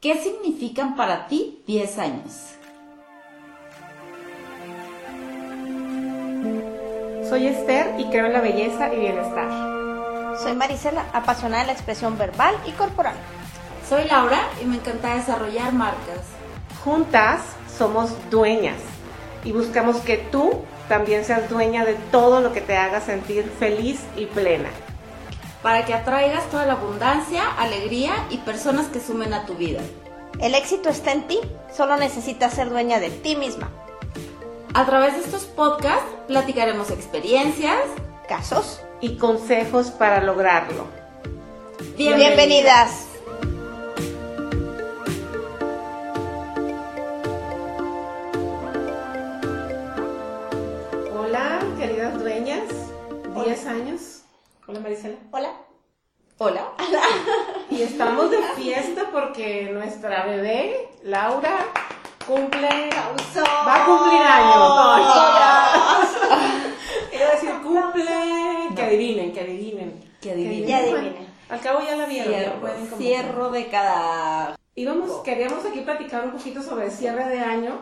¿Qué significan para ti 10 años? Soy Esther y creo en la belleza y bienestar. Soy Marisela, apasionada de la expresión verbal y corporal. Soy Laura y me encanta desarrollar marcas. Juntas somos dueñas y buscamos que tú también seas dueña de todo lo que te haga sentir feliz y plena para que atraigas toda la abundancia, alegría y personas que sumen a tu vida. El éxito está en ti, solo necesitas ser dueña de ti misma. A través de estos podcasts platicaremos experiencias, casos y consejos para lograrlo. Bienvenidas. Hola Marisela. Hola. Hola. Y estamos de fiesta porque nuestra bebé, Laura, cumple. Va a cumplir años. Quiero decir, cumple. Que adivinen, que adivinen. Que adivinen. al cabo ya la vieron. Cierro, cierro de cada. Íbamos, queríamos aquí platicar un poquito sobre el cierre de año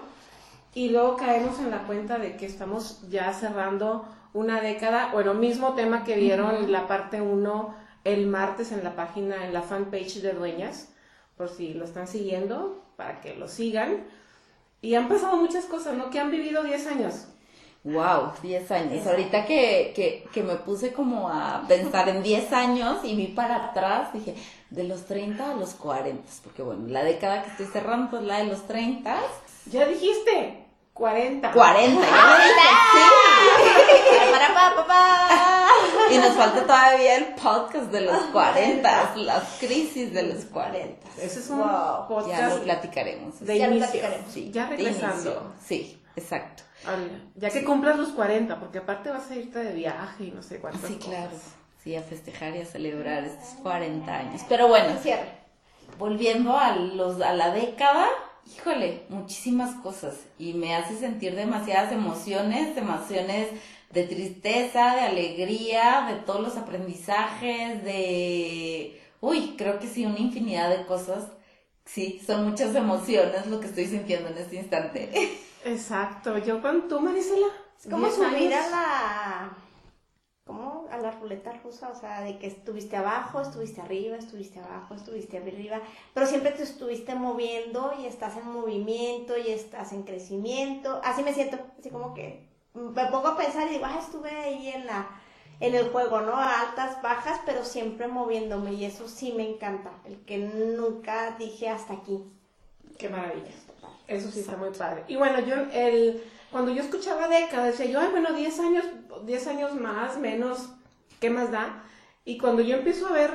y luego caemos en la cuenta de que estamos ya cerrando una década, o el mismo tema que vieron la parte 1 el martes en la página, en la fanpage de Dueñas, por si lo están siguiendo, para que lo sigan. Y han pasado muchas cosas, ¿no? Que han vivido 10 años. Wow, 10 años. Ahorita que, que, que, me puse como a pensar en 10 años y vi para atrás, dije, de los 30 a los 40, porque bueno, la década que estoy cerrando es la de los 30. Ya dijiste, 40. 40, ya sí. Para, para, para, Y nos falta todavía el podcast de los 40, las crisis de los 40. Ese es un podcast. Ya lo platicaremos. De ya platicaremos. Sí, ya regresando. Sí, exacto. ya que cumplas los 40, porque aparte vas a irte de viaje y no sé cuántas Sí, claro. Sí, a festejar y a celebrar estos 40 años. Pero bueno, cierre. Volviendo a, los, a la década, híjole, muchísimas cosas y me hace sentir demasiadas emociones, emociones de tristeza, de alegría, de todos los aprendizajes, de, uy, creo que sí, una infinidad de cosas. Sí, son muchas emociones lo que estoy sintiendo en este instante. Exacto. Yo con tú, Marisela. Es como subir a la como a la ruleta rusa, o sea, de que estuviste abajo, estuviste arriba, estuviste abajo, estuviste arriba, pero siempre te estuviste moviendo y estás en movimiento y estás en crecimiento. Así me siento, así como que me pongo a pensar y digo, ah, estuve ahí en la en el juego, ¿no? A altas, bajas, pero siempre moviéndome y eso sí me encanta, el que nunca dije hasta aquí. Qué maravilla. Eso sí está muy padre. Y bueno, yo el cuando yo escuchaba década, decía yo, ay, bueno, 10 años, 10 años más, menos, ¿qué más da? Y cuando yo empiezo a ver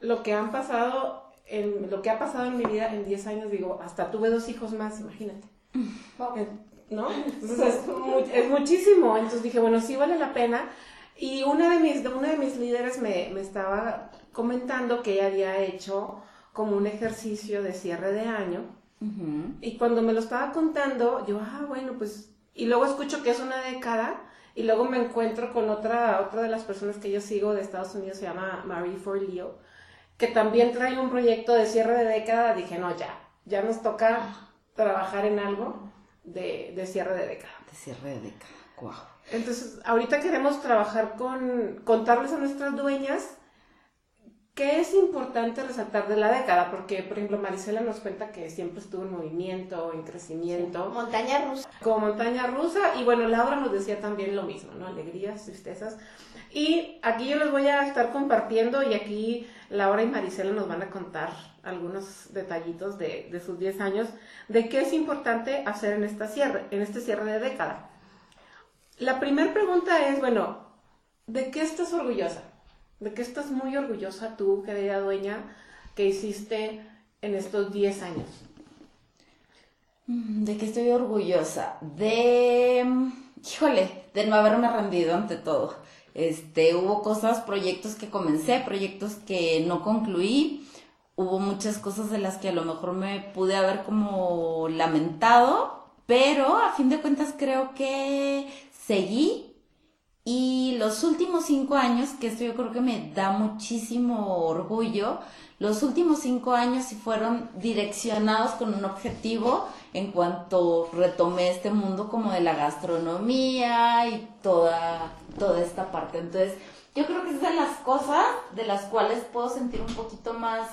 lo que han pasado, en, lo que ha pasado en mi vida en 10 años, digo, hasta tuve dos hijos más, imagínate. Eh, ¿No? Entonces es, muchísimo. Entonces dije, bueno, sí vale la pena. Y una de mis, una de mis líderes me, me estaba comentando que ella había hecho como un ejercicio de cierre de año. Y cuando me lo estaba contando, yo, ah, bueno, pues y luego escucho que es una década y luego me encuentro con otra, otra de las personas que yo sigo de Estados Unidos, se llama Marie For Leo, que también trae un proyecto de cierre de década. Dije, no, ya, ya nos toca trabajar en algo de, de cierre de década. De cierre de década, wow. Entonces, ahorita queremos trabajar con, contarles a nuestras dueñas ¿Qué es importante resaltar de la década? Porque, por ejemplo, Marisela nos cuenta que siempre estuvo en movimiento, en crecimiento. montaña rusa. Como montaña rusa. Y bueno, Laura nos decía también lo mismo, ¿no? Alegrías, tristezas. Y aquí yo les voy a estar compartiendo y aquí Laura y Marisela nos van a contar algunos detallitos de, de sus 10 años de qué es importante hacer en, esta cierre, en este cierre de década. La primera pregunta es, bueno, ¿de qué estás orgullosa? De que estás muy orgullosa tú, querida dueña, que hiciste en estos 10 años? Mm, ¿De qué estoy orgullosa? De, híjole, de no haberme rendido ante todo. Este, hubo cosas, proyectos que comencé, proyectos que no concluí. Hubo muchas cosas de las que a lo mejor me pude haber como lamentado, pero a fin de cuentas creo que seguí y los últimos cinco años, que esto yo creo que me da muchísimo orgullo, los últimos cinco años sí fueron direccionados con un objetivo en cuanto retomé este mundo como de la gastronomía y toda, toda esta parte. Entonces, yo creo que es de las cosas de las cuales puedo sentir un poquito más,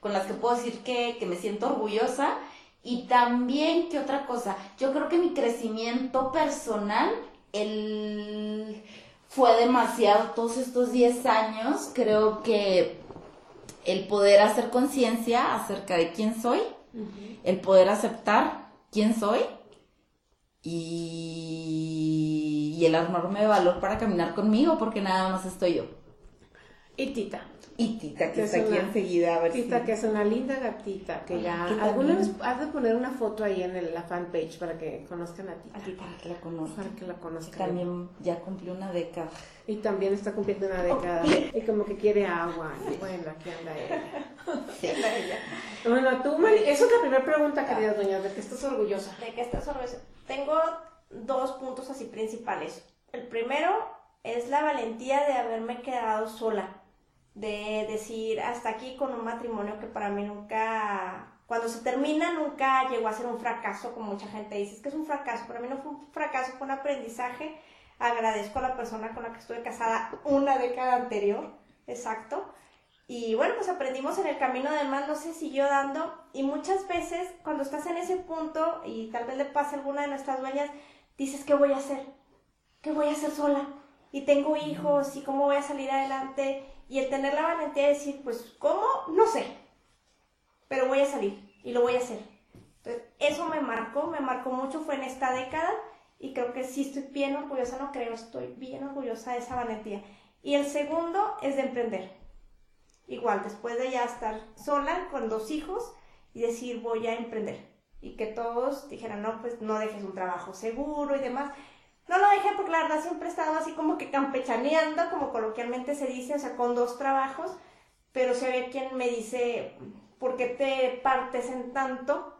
con las que puedo decir que, que me siento orgullosa. Y también, ¿qué otra cosa? Yo creo que mi crecimiento personal el, fue demasiado todos estos 10 años. Creo que el poder hacer conciencia acerca de quién soy, el poder aceptar quién soy y, y el armarme de valor para caminar conmigo porque nada más estoy yo. Y Tita, y Tita, que, está aquí enseguida. A ver Tita, que es una linda gatita, que ya... Alguna vez has de poner una foto ahí en la fanpage para que conozcan a Tita. para que la conozcan. Para que la conozcan. También ya cumplió una década. Y también está cumpliendo una década. Y como que quiere agua. Y bueno, aquí anda ella. Sí. Bueno, tú, Mari, esa es la primera pregunta, querida doña, ¿de qué estás orgullosa? De qué estás orgullosa. Tengo dos puntos así principales. El primero es la valentía de haberme quedado sola de decir hasta aquí con un matrimonio que para mí nunca, cuando se termina, nunca llegó a ser un fracaso, como mucha gente dice, es que es un fracaso, para mí no fue un fracaso, fue un aprendizaje, agradezco a la persona con la que estuve casada una década anterior, exacto, y bueno, pues aprendimos en el camino, además no se siguió dando, y muchas veces cuando estás en ese punto, y tal vez le pase a alguna de nuestras dueñas, dices, ¿qué voy a hacer? ¿Qué voy a hacer sola? Y tengo hijos, ¿y cómo voy a salir adelante? Y el tener la valentía de decir, pues, ¿cómo? No sé, pero voy a salir y lo voy a hacer. Eso me marcó, me marcó mucho, fue en esta década y creo que sí estoy bien orgullosa, no creo, estoy bien orgullosa de esa valentía. Y el segundo es de emprender. Igual, después de ya estar sola con dos hijos y decir voy a emprender. Y que todos dijeran, no, pues no dejes un trabajo seguro y demás. No lo dejé porque la verdad siempre he estado así como que campechaneando, como coloquialmente se dice, o sea, con dos trabajos, pero si había quien me dice, ¿por qué te partes en tanto?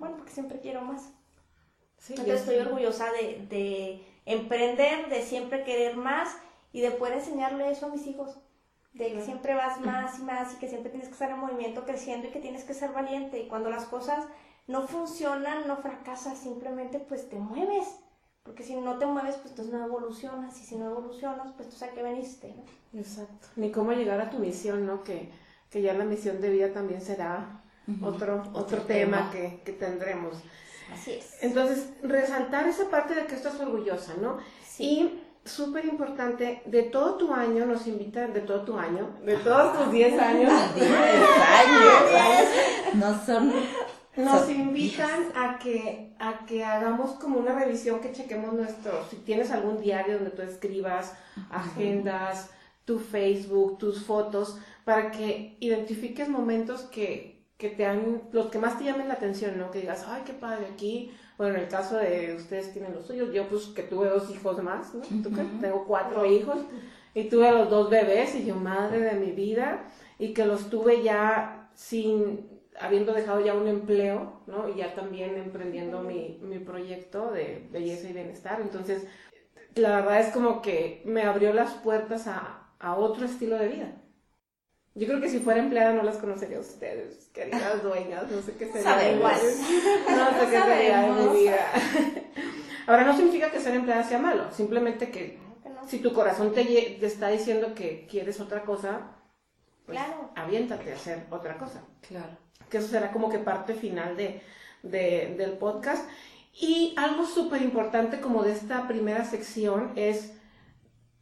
Bueno, porque siempre quiero más. Entonces estoy orgullosa de, de, emprender, de siempre querer más y de poder enseñarle eso a mis hijos. De que siempre vas más y más y que siempre tienes que estar en movimiento creciendo y que tienes que ser valiente. Y cuando las cosas no funcionan, no fracasas, simplemente pues te mueves porque si no te mueves, pues entonces no evolucionas. Y si no evolucionas, pues tú sabes que veniste, ¿no? Exacto. Ni cómo llegar a tu misión, ¿no? Que, que ya la misión de vida también será otro, otro, tema, Que, que, tendremos. Así es. Entonces, resaltar esa parte de que estás orgullosa, ¿no? Sí. Y súper importante, de todo tu año nos invitan, de todo tu año, de todos tus 10 años. 10 años. No son nos invitan a que, a que hagamos como una revisión, que chequemos nuestro, si tienes algún diario donde tú escribas agendas, tu Facebook, tus fotos, para que identifiques momentos que, que te han, los que más te llamen la atención, ¿no? Que digas, ay, qué padre, aquí, bueno, en el caso de ustedes tienen los suyos, yo pues que tuve dos hijos más, ¿no? ¿Tú Tengo cuatro hijos y tuve los dos bebés y yo, madre de mi vida, y que los tuve ya sin habiendo dejado ya un empleo, ¿no? Y ya también emprendiendo mi, mi proyecto de belleza y bienestar. Entonces, la verdad es como que me abrió las puertas a, a otro estilo de vida. Yo creo que si fuera empleada no las conocería a ustedes, queridas dueñas, no sé qué sería. igual. No sé qué sería de mi vida. Ahora, no significa que ser empleada sea malo, simplemente que si tu corazón te, te está diciendo que quieres otra cosa, pues claro. aviéntate a hacer otra cosa. Claro que eso será como que parte final de, del podcast. Y algo súper importante como de esta primera sección es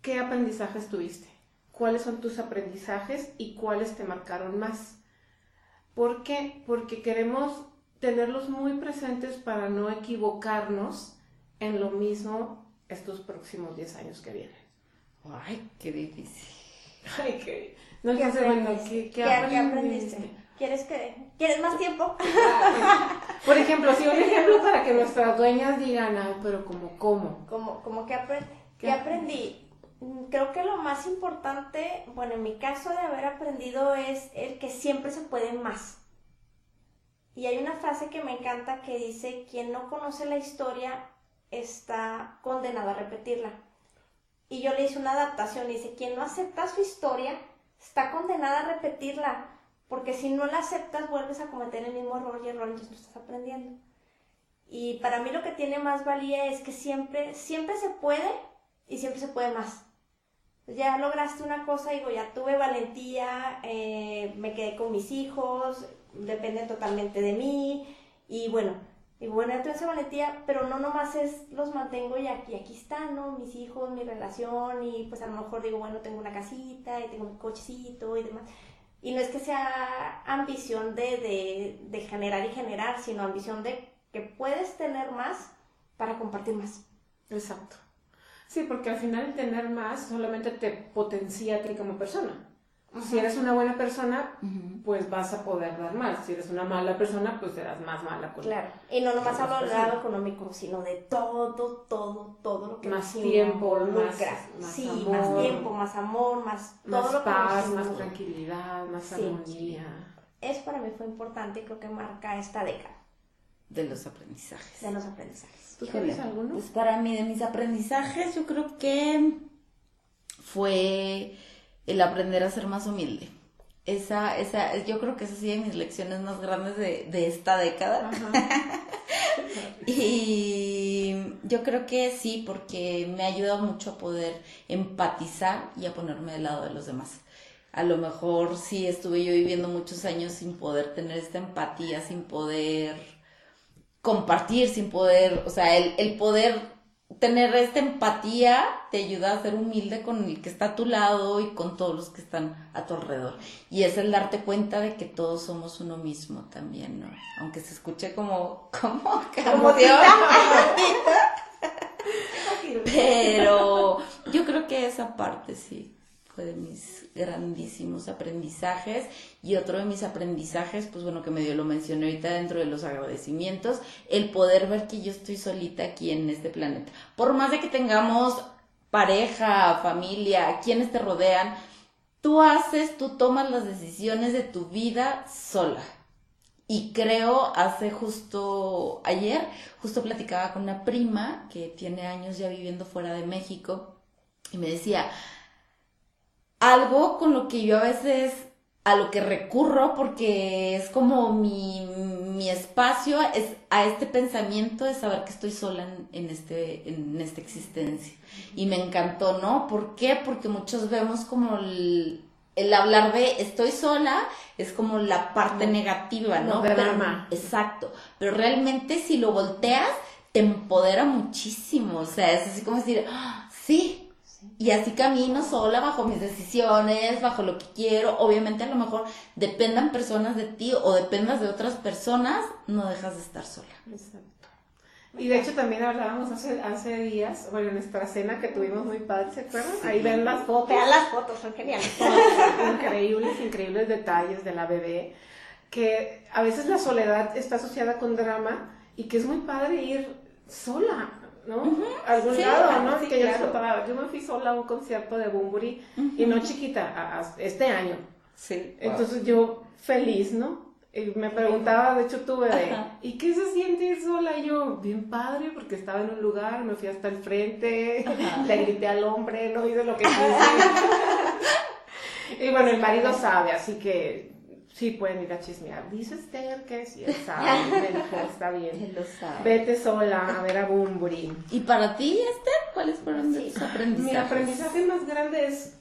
qué aprendizajes tuviste, cuáles son tus aprendizajes y cuáles te marcaron más. ¿Por qué? Porque queremos tenerlos muy presentes para no equivocarnos en lo mismo estos próximos 10 años que vienen. Ay, qué difícil. Ay, qué... No, ¿Qué, ¿qué, ¿Qué, aprendiste? ¿Quieres que ¿Quieres más tiempo? Por ejemplo, si un ejemplo para que nuestras dueñas digan, ay, pero como, ¿cómo? Como, como que aprendí. ¿Qué aprendí? Mm, creo que lo más importante, bueno, en mi caso de haber aprendido es el que siempre se puede más. Y hay una frase que me encanta que dice, quien no conoce la historia está condenado a repetirla. Y yo le hice una adaptación, dice, quien no acepta su historia está condenada a repetirla, porque si no la aceptas vuelves a cometer el mismo error y error, entonces no estás aprendiendo. Y para mí lo que tiene más valía es que siempre, siempre se puede y siempre se puede más. Ya lograste una cosa, digo, ya tuve valentía, eh, me quedé con mis hijos, dependen totalmente de mí, y bueno, y bueno, ya tuve esa valentía, pero no nomás es, los mantengo y aquí, aquí están, ¿no? Mis hijos, mi relación, y pues a lo mejor digo, bueno, tengo una casita, y tengo un cochecito y demás. Y no es que sea ambición de, de, de generar y generar, sino ambición de que puedes tener más para compartir más. Exacto. Sí, porque al final tener más solamente te potencia a ti como persona. Si eres una buena persona, pues vas a poder dar más. Si eres una mala persona, pues serás más mala. claro. Y no nomás hablo del lado económico, sino de todo, todo, todo lo que más tiempo, más, más, sí, amor, más tiempo, más amor, más todo más lo paz, más tranquilidad, más armonía. Eso para mí fue importante y creo que marca esta década. De los aprendizajes. De los aprendizajes. ¿Tú tienes alguno? Pues para mí, de mis aprendizajes, yo creo que fue el aprender a ser más humilde. Esa, esa, yo creo que esa sí de mis lecciones más grandes de, de esta década. y yo creo que sí, porque me ha ayudado mucho a poder empatizar y a ponerme del lado de los demás. A lo mejor sí estuve yo viviendo muchos años sin poder tener esta empatía, sin poder compartir, sin poder, o sea, el, el poder tener esta empatía te ayuda a ser humilde con el que está a tu lado y con todos los que están a tu alrededor. Y es el darte cuenta de que todos somos uno mismo también, ¿no? Aunque se escuche como, como canción. Pero yo creo que esa parte sí fue de mis grandísimos aprendizajes y otro de mis aprendizajes, pues bueno, que medio lo mencioné ahorita dentro de los agradecimientos, el poder ver que yo estoy solita aquí en este planeta. Por más de que tengamos pareja, familia, quienes te rodean, tú haces, tú tomas las decisiones de tu vida sola. Y creo, hace justo ayer, justo platicaba con una prima que tiene años ya viviendo fuera de México y me decía, algo con lo que yo a veces a lo que recurro porque es como mi, espacio es a este pensamiento de saber que estoy sola en, este en esta existencia. Y me encantó no ¿por qué? porque muchos vemos como el, hablar de estoy sola es como la parte negativa no, pero, exacto. Pero realmente si lo volteas te empodera muchísimo. O sea es así como decir ah, sí y así camino sola bajo mis decisiones, bajo lo que quiero. Obviamente a lo mejor dependan personas de ti o dependas de otras personas, no dejas de estar sola. Exacto. Y de hecho también hablábamos hace, hace días, bueno, en nuestra cena que tuvimos muy padre, ¿se acuerdan? Ahí ven las fotos. Vean las fotos, son geniales. increíbles, increíbles detalles de la bebé. Que a veces la soledad está asociada con drama y que es muy padre ir sola ¿no? Algún lado, ¿no? que yo, yo me fui sola a un concierto de Bumburi y no chiquita, este año. Sí. Entonces yo feliz, ¿no? Y me preguntaba, de hecho tuve de, ¿y qué se siente ir sola? Y yo, bien padre, porque estaba en un lugar, me fui hasta el frente, le grité al hombre, no hice lo que quise. y bueno, el marido sabe, así que Sí, pueden ir a chismear. Dice Esther que sí, él sabe. Me dijo, está bien. Él lo sabe. Vete sola a ver a Bumburi. ¿Y para ti, Esther? ¿Cuáles fueron tus aprendizajes? Mi aprendizaje más grande es,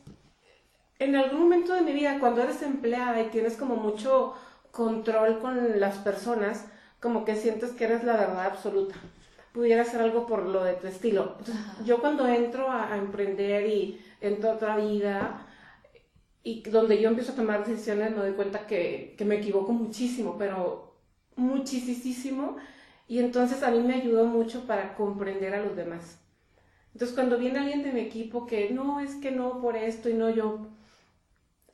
en algún momento de mi vida, cuando eres empleada y tienes como mucho control con las personas, como que sientes que eres la verdad absoluta. Pudiera hacer algo por lo de tu estilo. yo cuando entro a, a emprender y entro a otra vida, y donde yo empiezo a tomar decisiones me doy cuenta que, que me equivoco muchísimo, pero muchísimo. Y entonces a mí me ayudó mucho para comprender a los demás. Entonces cuando viene alguien de mi equipo que no, es que no por esto y no yo,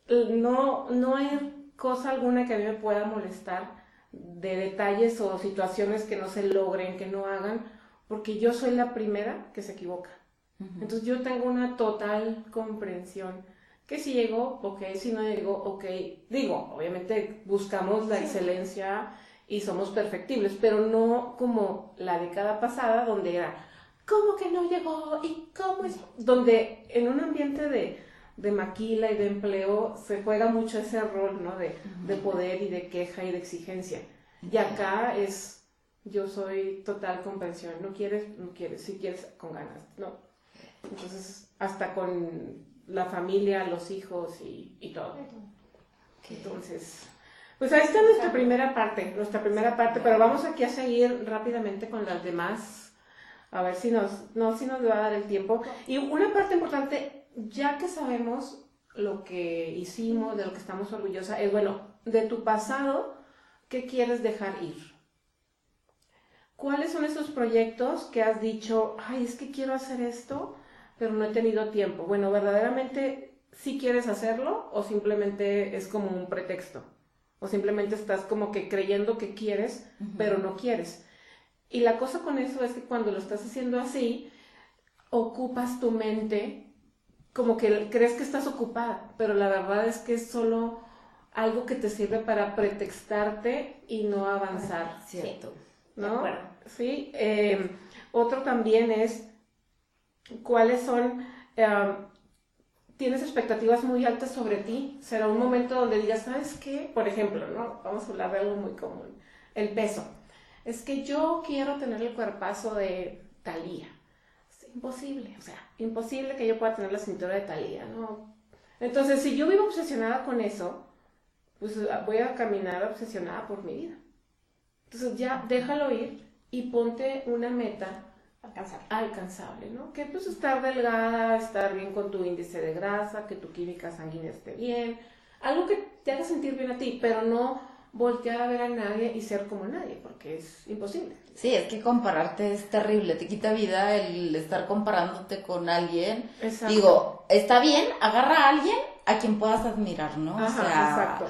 no, no ir cosa alguna que a mí me pueda molestar de detalles o situaciones que no se logren, que no hagan, porque yo soy la primera que se equivoca. Entonces yo tengo una total comprensión que si llegó, ok, si no llegó, ok. Digo, obviamente buscamos la excelencia y somos perfectibles, pero no como la década pasada donde era, ¿cómo que no llegó? ¿Y cómo es? Donde en un ambiente de, de maquila y de empleo se juega mucho ese rol, ¿no? De, de poder y de queja y de exigencia. Y acá es, yo soy total comprensión, no quieres, no quieres, si quieres, con ganas, no. Entonces, hasta con la familia, los hijos y, y todo. Entonces, pues ahí está nuestra primera parte, nuestra primera parte, pero vamos aquí a seguir rápidamente con las demás, a ver si nos, no, si nos va a dar el tiempo. Y una parte importante, ya que sabemos lo que hicimos, de lo que estamos orgullosas, es bueno, de tu pasado, ¿qué quieres dejar ir? ¿Cuáles son esos proyectos que has dicho, ay, es que quiero hacer esto, pero no he tenido tiempo? Bueno, verdaderamente, ¿sí quieres hacerlo o simplemente es como un pretexto? O simplemente estás como que creyendo que quieres, pero no quieres. Y la cosa con eso es que cuando lo estás haciendo así, ocupas tu mente como que crees que estás ocupada, pero la verdad es que es solo algo que te sirve para pretextarte y no avanzar. Cierto. ¿No? Sí. Eh, otro también es cuáles son eh, tienes expectativas muy altas sobre ti, será un momento donde digas, ¿sabes qué? Por ejemplo, ¿no? Vamos a hablar de algo muy común, el peso. Es que yo quiero tener el cuerpazo de Talía. Imposible, o sea, imposible que yo pueda tener la cintura de Talía, ¿no? Entonces, si yo vivo obsesionada con eso, pues voy a caminar obsesionada por mi vida. Entonces ya déjalo ir y ponte una meta alcanzable. alcanzable, ¿no? Que pues estar delgada, estar bien con tu índice de grasa, que tu química sanguínea esté bien, algo que te haga sentir bien a ti, pero no voltear a ver a nadie y ser como nadie, porque es imposible. Sí, es que compararte es terrible, te quita vida el estar comparándote con alguien. Exacto. Digo, está bien, agarra a alguien a quien puedas admirar, ¿no? Ajá, o sea, exacto.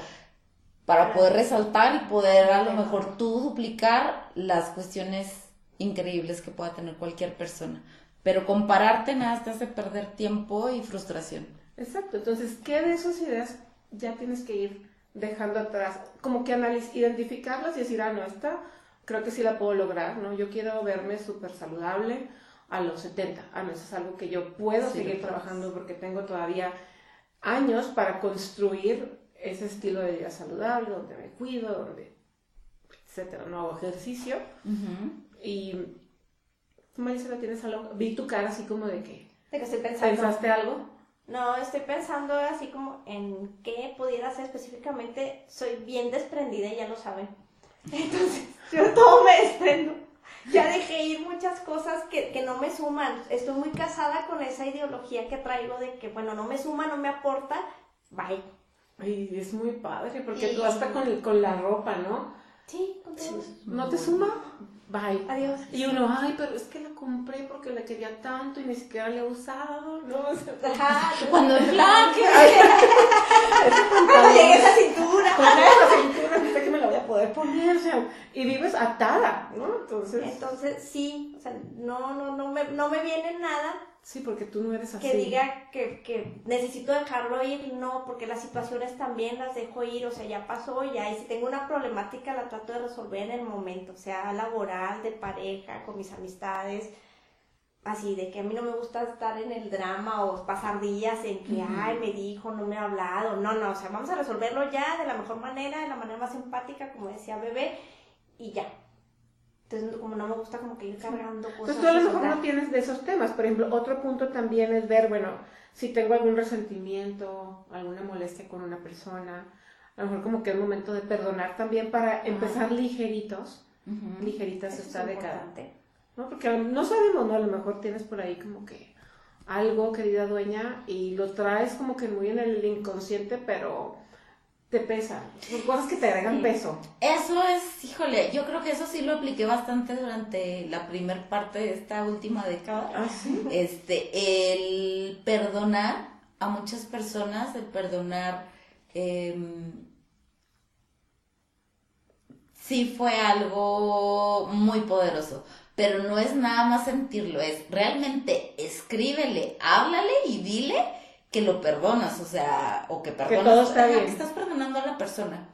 para poder resaltar y poder a lo mejor tú duplicar las cuestiones increíbles que pueda tener cualquier persona. Pero compararte nada te hace perder tiempo y frustración. Exacto, entonces, ¿qué de esas ideas ya tienes que ir dejando atrás? Como que analiz identificarlas y decir, ah, no, esta creo que sí la puedo lograr, ¿no? Yo quiero verme súper saludable a los 70. Ah, no, eso es algo que yo puedo Sí, seguir trabajando porque tengo todavía años para construir ese estilo de vida saludable, donde me cuido, donde, etcétera, no hago ejercicio. Y tú, Marisela, tienes algo, vi tu cara así como de que, ¿De qué estoy pensando? ¿pensaste algo? No, estoy pensando así como en qué pudiera ser específicamente. Soy bien desprendida y ya lo saben. Entonces, yo todo me desprendo. Ya dejé ir muchas cosas que, que no me suman. Estoy muy casada con esa ideología que traigo de que, bueno, no me suma, no me aporta, bye. Ay, es muy padre, porque Y- tú hasta con, con la ropa, ¿no? Sí. ¿No te suma? Bye. Adiós. Y uno, ay, pero es que la compré porque la quería tanto y ni siquiera la he usado, ¿no? O sea, Ajá, Cuando enflaque. cuando llegue a esa cintura. con esa cintura no sé que me la voy a poder poner, o sea, y vives atada, ¿no? Entonces, Entonces, sí, sea, no, no, no me, no me viene nada sí, porque tú no eres así. que diga que, que necesito dejarlo ir, no, porque las situaciones también las dejo ir, o sea, ya pasó, ya, y si tengo una problemática la trato de resolver en el momento, sea laboral, de pareja, con mis amistades, así, de que a mí no me gusta estar en el drama o pasar días en que, ay, me dijo, no me ha hablado, no, no, o sea, vamos a resolverlo ya de la mejor manera, de la manera más empática, como decía Bebé, y ya. Entonces, como no me gusta como que ir cargando cosas. Entonces tú a lo mejor no tienes de esos temas. Por ejemplo, otro punto también es ver, bueno, si tengo algún resentimiento, alguna molestia con una persona, a lo mejor como que es momento de perdonar también para empezar ligeritos, ligeritas Eso es esta década. importante. ¿no? Porque no sabemos, ¿no? A lo mejor tienes por ahí como que algo, querida dueña, y lo traes como que muy en el inconsciente, pero te pesa. Son cosas que te agregan Sí. peso. Eso es, híjole, yo creo que eso sí lo apliqué bastante durante la primer parte de esta última década. ¿Ah, sí? Este, el perdonar a muchas personas, el perdonar em, sí fue algo muy poderoso. Pero no es nada más sentirlo, es realmente escríbele, háblale y dile que lo perdonas, o sea, o que perdonas. Que todo está bien. Que estás perdonando a la persona.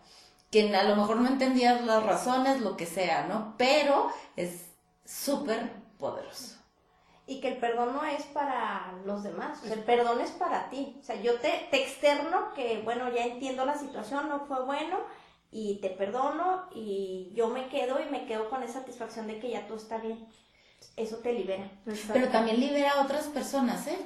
Que a lo mejor no entendías las razones, lo que sea, ¿no? Pero es súper poderoso. Y que el perdón no es para los demás, o sea, el perdón es para ti. O sea, yo te, te externo que, bueno, ya entiendo la situación, no fue bueno, y te perdono y yo me quedo y me quedo con esa satisfacción de que ya todo está bien. Eso te libera. Pero también libera a otras personas, ¿eh?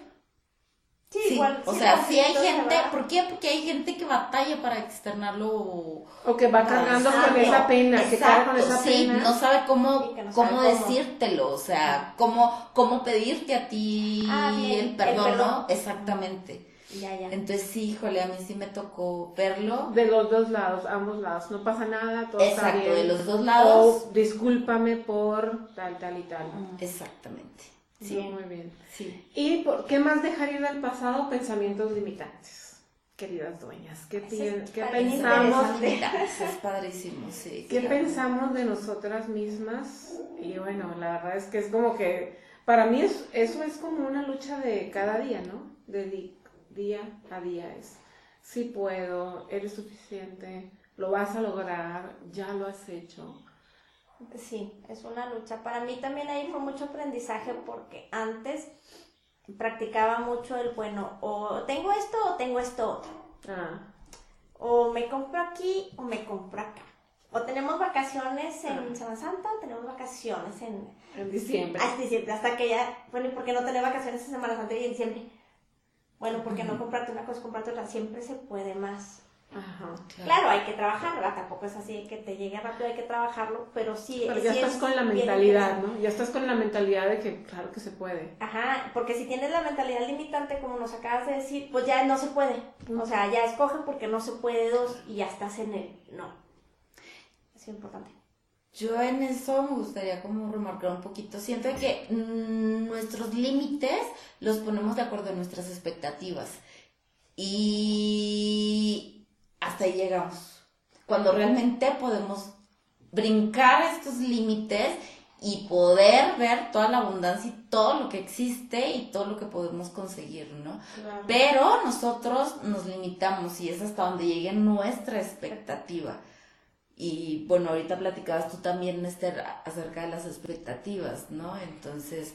Sí, igual. O sea, sí hay gente, ¿por qué? Porque hay gente que batalla para externarlo. O que va cargando con esa pena, que carga con esa sí, pena. no sabe cómo, cómo, decírtelo, o sea, cómo, cómo pedirte a ti Ah, bien, el el perdón. ¿no? Exactamente. Ya, ya. Entonces sí, híjole, a mí sí me tocó verlo. De los dos lados, ambos lados. No pasa nada, todo está Exacto, bien. de los dos lados. O discúlpame por tal, tal y tal. Exactamente. Sí, muy bien. Sí. ¿Y por qué más dejar ir al pasado pensamientos limitantes? Queridas dueñas, ¿qué, es qué pensamos? Es padrísimo, sí. ¿Qué claro. pensamos de nosotras mismas? Y bueno, la verdad es que es como que, para mí es- eso es como una lucha de cada día, ¿no? De di- día a día es, sí puedo, eres suficiente, lo vas a lograr, ya lo has hecho. Sí, es una lucha. Para mí también ahí fue mucho aprendizaje porque antes practicaba mucho el, bueno, o tengo esto o tengo esto otro. Ah, O me compro aquí o me compro acá. O tenemos vacaciones en Semana Santa o tenemos vacaciones en... en diciembre. Hasta diciembre, hasta que ya... Bueno, ¿y por qué no tener vacaciones en Semana Santa y en diciembre? Bueno, porque no comprarte una cosa, comprarte otra. Siempre se puede más. Ajá. Claro, hay que trabajarlo, ¿verdad? tampoco es así que te llegue rápido, hay que trabajarlo, pero sí. Pero sí ya es estás con la mentalidad. ¿no? Ya estás con la mentalidad de que claro que se puede. Ajá, porque si tienes la mentalidad limitante, como nos acabas de decir, pues ya no se puede. O sea, ya escoge porque no se puede dos y ya estás en el no. Es importante. Yo en eso me gustaría como remarcar un poquito. Siento que mm, nuestros límites los ponemos de acuerdo a nuestras expectativas. Y hasta ahí llegamos. Cuando realmente podemos brincar estos límites y poder ver toda la abundancia y todo lo que existe y todo lo que podemos conseguir, ¿no? Pero nosotros nos limitamos y es hasta donde llegue nuestra expectativa. Y bueno, ahorita platicabas tú también, Esther, acerca de las expectativas, ¿no? Entonces,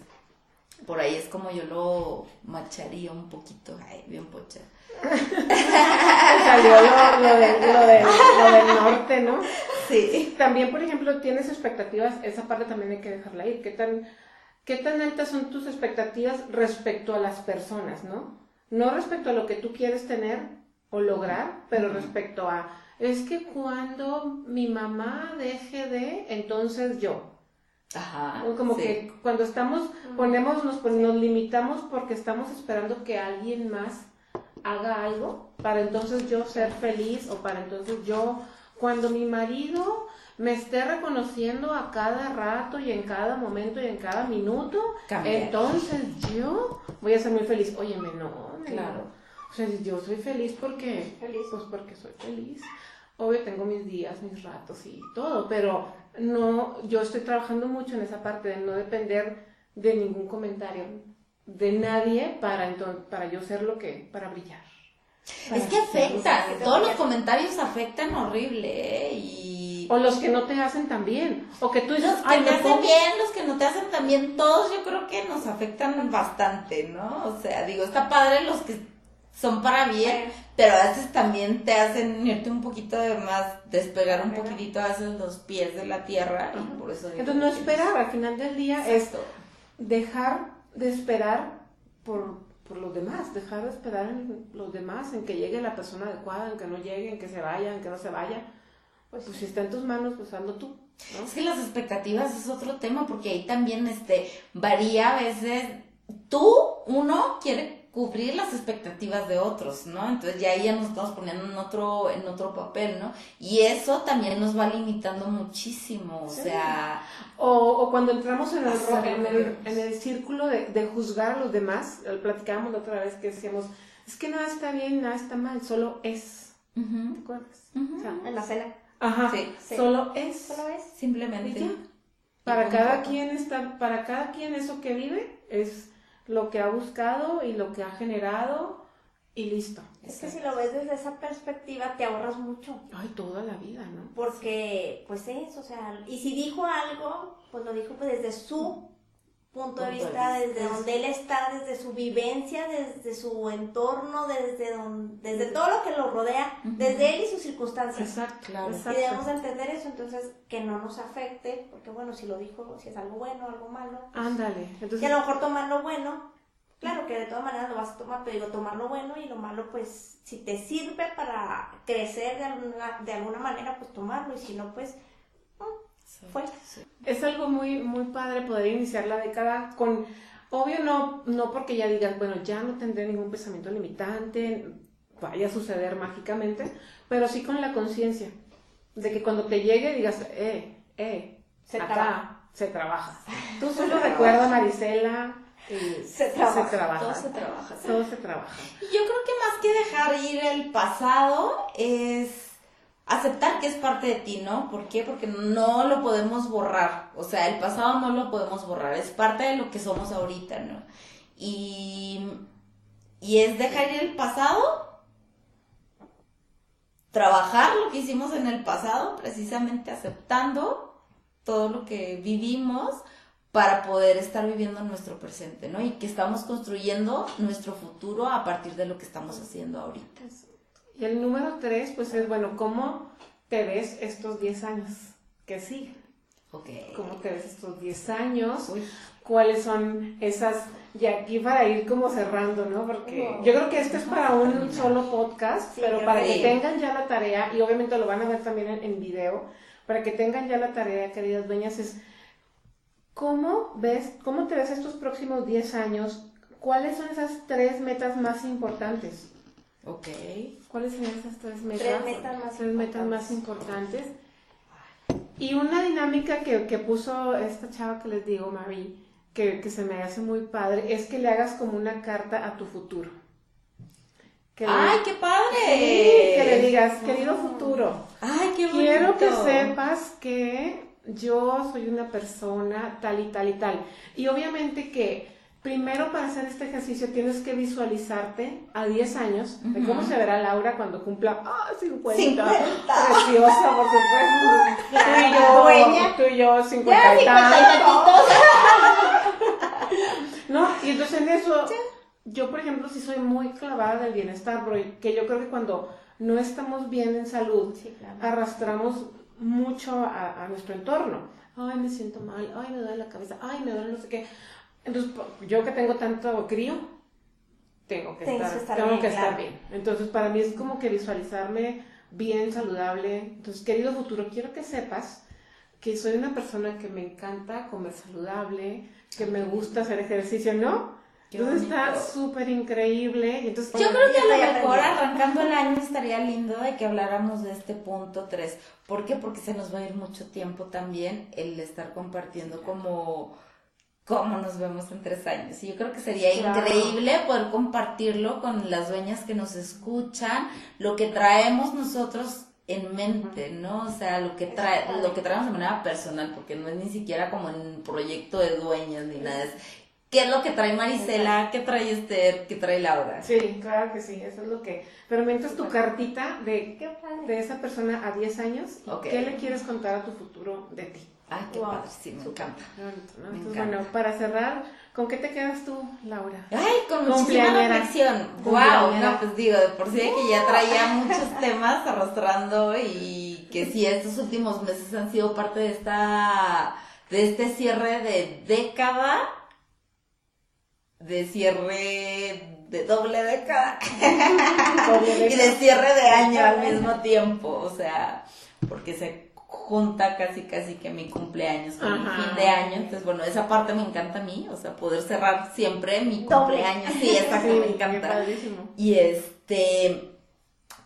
por ahí es como yo lo macharía un poquito. Ay, bien pocha. Salió lo, lo de- lo de- lo del norte, ¿no? Sí. También, por ejemplo, tienes expectativas, esa parte también hay que dejarla ir. ¿Qué tan, qué tan altas son tus expectativas respecto a las personas, no? No respecto a lo que tú quieres tener o lograr, pero respecto a, es que cuando mi mamá deje de, entonces yo. Ajá. O Como sí. que cuando estamos, ponemos, nos, pon- nos limitamos porque estamos esperando que alguien más haga algo para entonces yo ser feliz o para entonces yo, cuando mi marido me esté reconociendo a cada rato y en cada momento y en cada minuto, Cambiar. entonces yo voy a ser muy feliz. Óyeme, no. Claro. O sea, yo soy feliz porque, Feliz. pues porque soy feliz. Obvio tengo mis días, mis ratos y todo, pero no, yo estoy trabajando mucho en esa parte de no depender de ningún comentario de nadie para enton- para yo ser lo que, para brillar. Es que afectan, todos los comentarios afectan horrible, ¿eh? Y... O los que no te hacen tan bien, o que tú dices, Los que ay, te me hacen pongo- bien, los que no te hacen tan bien, todos yo creo que nos afectan bastante, ¿no? O sea, digo, está padre los que son para bien, pero a veces también te hacen irte un poquito de más, despegar un poquitito a veces los pies de la tierra y por eso... digo Entonces no esperar, al final del día es Exacto. dejar de esperar por, por los demás, dejar de esperar en los demás, en que llegue la persona adecuada, en que no llegue, en que se vaya, en que no se vaya. Pues, si está en tus manos, pues hazlo tú. ¿no? Es que las expectativas es otro tema porque ahí también este varía a veces. Tú, uno, quiere cubrir las expectativas de otros, ¿no? Entonces ya ahí ya nos estamos poniendo en otro, en otro papel, ¿no? Y eso también nos va limitando muchísimo, o sea, O, o cuando entramos en el, ro- Hacer en lo el, que en el círculo de, de juzgar a los demás, platicábamos la otra vez que decíamos, es que nada está bien, nada está mal, solo es. ¿Te acuerdas? O sea, En la cena. Ajá, solo es. Solo es. Simplemente. Para cada quien está, para cada quien eso que vive es lo que ha buscado y lo que ha generado y listo. Es que si lo ves desde esa perspectiva te ahorras mucho. Ay, toda la vida, ¿no? Porque, pues es, o sea, y si dijo algo, pues lo dijo pues desde su punto de vista, desde donde él está, desde su vivencia, desde su entorno, desde donde, desde todo lo que lo rodea, desde él y sus circunstancias. Exacto, claro. Y debemos entender eso, entonces que no nos afecte, porque bueno, si lo dijo, si es algo bueno, algo malo. Pues, Ándale. Entonces... Y a lo mejor tomar lo bueno, claro que de todas maneras lo vas a tomar, pero digo, tomar lo bueno y lo malo, pues si te sirve para crecer de alguna, de alguna manera, pues tomarlo, y si no, pues es algo muy, muy padre poder iniciar la década con, obvio no, no porque ya digas, bueno, ya no tendré ningún pensamiento limitante, vaya a suceder mágicamente, pero sí con la conciencia de que cuando te llegue digas, eh, eh, se acá trabaja. se trabaja. Tú solo recuerda, Marisela, se trabaja. se trabaja. Todo se trabaja. Todo se trabaja. Yo creo que más que dejar ir el pasado es aceptar que es parte de ti, ¿no? ¿Por qué? Porque no lo podemos borrar, o sea, el pasado no lo podemos borrar, es parte de lo que somos ahorita, ¿no? Y, y es dejar ir el pasado, trabajar lo que hicimos en el pasado, precisamente aceptando todo lo que vivimos para poder estar viviendo nuestro presente, ¿no? Y que estamos construyendo nuestro futuro a partir de lo que estamos haciendo ahorita. Y el número tres, pues es, bueno, ¿cómo te ves estos 10 años que sí? Ok. ¿Cómo te ves estos 10 años? ¿Cuáles son esas, y aquí para ir como cerrando, ¿no? Porque yo creo que esto es para un solo podcast, pero para que tengan ya la tarea, y obviamente lo van a ver también en, en video, para que tengan ya la tarea, queridas dueñas, es ¿cómo ves, cómo te ves estos próximos 10 años? ¿Cuáles son esas tres metas más importantes? Ok. ¿Cuáles son esas tres metas? Tres metas más, tres metas más importantes. Y una dinámica que, que, puso esta chava que les digo, Marie, que, que, se me hace muy padre, es que le hagas como una carta a tu futuro. ¡Ay, qué padre! Sí, que le digas, querido futuro. ¡Ay, qué bonito! Quiero que sepas que yo soy una persona tal y tal y tal. Y obviamente que Primero, para hacer este ejercicio tienes que visualizarte a 10 años de cómo se verá Laura cuando cumpla ah, 50. 50. Preciosa, por supuesto. tú y yo, dueña. tú y yo, 50 y ¿No? Y entonces en eso, yo por ejemplo, sí soy muy clavada del bienestar, porque yo creo que cuando no estamos bien en salud, arrastramos mucho a, a nuestro entorno. Ay, me siento mal, ay, me duele la cabeza, ay, me duele no sé qué entonces, yo que tengo tanto crío, tengo que estar, tengo que estar bien. Entonces, para mí es como que visualizarme bien, saludable. Entonces, querido futuro, quiero que sepas que soy una persona que me encanta comer saludable, que me gusta hacer ejercicio, ¿no? entonces está súper increíble. Entonces, Yo creo que a lo mejor arrancando el año estaría lindo de que habláramos de este punto 3. ¿Por qué? Porque se nos va a ir mucho tiempo también el estar compartiendo como cómo nos vemos en tres años. Y yo creo que sería increíble poder compartirlo con las dueñas que nos escuchan, lo que traemos nosotros en mente, ¿no? O sea, lo que trae, lo que traemos de manera personal, porque no es ni siquiera como en un proyecto de dueñas ni nada, es qué es lo que trae Marisela, qué trae Esther, qué trae Laura. Sí, claro que sí, eso es lo que... Pero mientras tu cartita de, de esa persona a 10 años, ¿qué le quieres contar a tu futuro de ti? Ay, qué padre, sí, me encanta. Bueno, para cerrar, ¿con qué te quedas tú, Laura? Ay, con muchísima reflexión. Wow, no, pues digo, de por sí que ya traía muchos temas arrastrando y que sí, estos últimos meses han sido parte de esta, de este cierre de década, de cierre de doble década. Y de cierre de año al mismo tiempo, o sea, porque se junta casi casi que mi cumpleaños con mi fin de año. Entonces, bueno, esa parte me encanta a mí, o sea, poder cerrar siempre mi cumpleaños. Sí, esa que me encanta. Y este,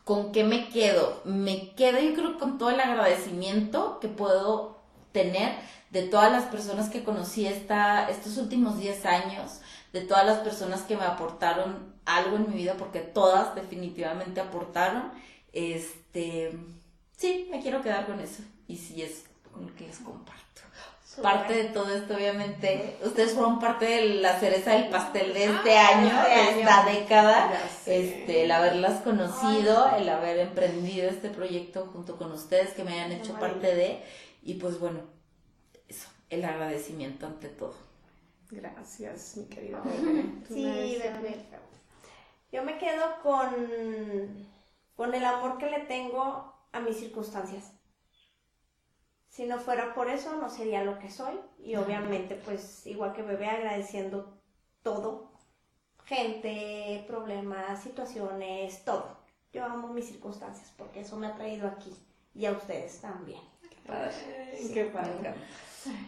¿con qué me quedo? Me quedo yo creo con todo el agradecimiento que puedo tener de todas las personas que conocí esta, estos últimos 10 años, de todas las personas que me aportaron algo en mi vida, porque todas definitivamente aportaron. Este, sí, me quiero quedar con eso. Y sí es con lo que les comparto. Parte de todo esto, obviamente, ustedes fueron parte de la cereza del pastel de este ah, año, de esta década, este, el haberlas conocido, el haber emprendido este proyecto junto con ustedes, que me hayan hecho parte de, y pues bueno, eso, el agradecimiento ante todo. Gracias, mi querida Sí, bebé. Yo me quedo con, con el amor que le tengo a mis circunstancias. Si no fuera por eso, no sería lo que soy. Y obviamente, pues, igual que bebé, agradeciendo todo. Gente, problemas, situaciones, todo. Yo amo mis circunstancias porque eso me ha traído aquí. Y a ustedes también. Qué padre.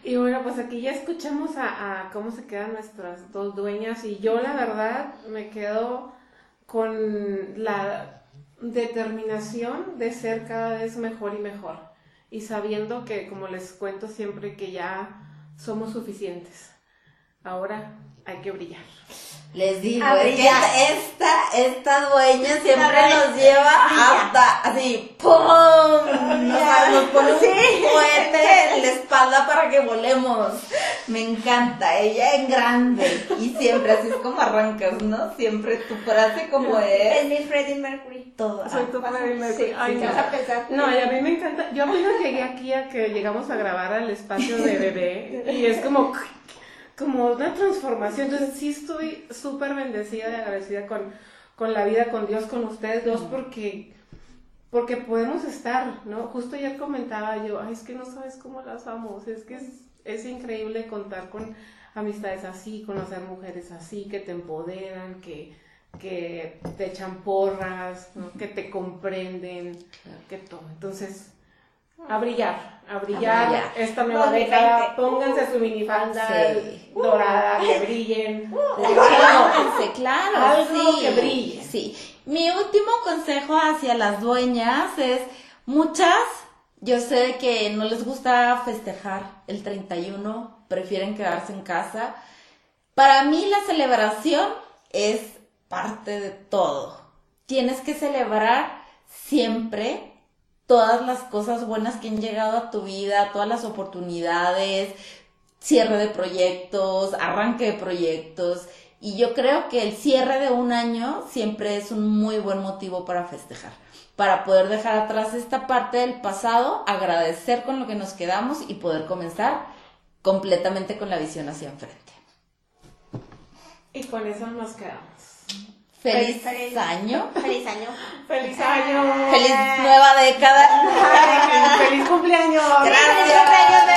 Y bueno, pues aquí ya escuchamos a, a, cómo se quedan nuestras dos dueñas y yo la verdad me quedo con la determinación de ser cada vez mejor y mejor y sabiendo que, como les cuento siempre, que ya somos suficientes. Ahora hay que brillar. Les digo, esta, esta dueña siempre nos lleva hasta así, ¡pum! Nos, pone un en la espalda para que volemos. Me encanta, ella en grande. Y siempre así es como arrancas, ¿no? Siempre tu frase como es. Es mi Freddie Mercury. Todo. Soy tu Freddie Mercury. Ay, no. no, y a mí me encanta. Yo apenas llegué aquí a que llegamos a grabar al espacio de bebé. Y es como como una transformación. Entonces sí estoy súper bendecida y agradecida con, con la vida, con Dios, con ustedes dos, porque, porque podemos estar, ¿no? Justo ayer comentaba yo, ay, es que no sabes cómo las amo, es que es, es increíble contar con amistades así, conocer mujeres así, que te empoderan, que, que te echan porras, que te comprenden, que todo. Entonces, a brillar, a brillar, esta nueva década, pónganse su minifalda dorada, que brillen. Pónganse, claro, algo que brille. Sí. Mi último consejo hacia las dueñas es, muchas, yo sé que no les gusta festejar el 31, prefieren quedarse en casa. Para mí la celebración es parte de todo. Tienes que celebrar siempre todas las cosas buenas que han llegado a tu vida, todas las oportunidades, cierre de proyectos, arranque de proyectos. Y yo creo que el cierre de un año siempre es un muy buen motivo para festejar, para poder dejar atrás esta parte del pasado, agradecer con lo que nos quedamos y poder comenzar completamente con la visión hacia enfrente. Y con eso nos quedamos. Feliz, año. Feliz año. Feliz año. Feliz nueva década. Feliz cumpleaños. Gracias. Feliz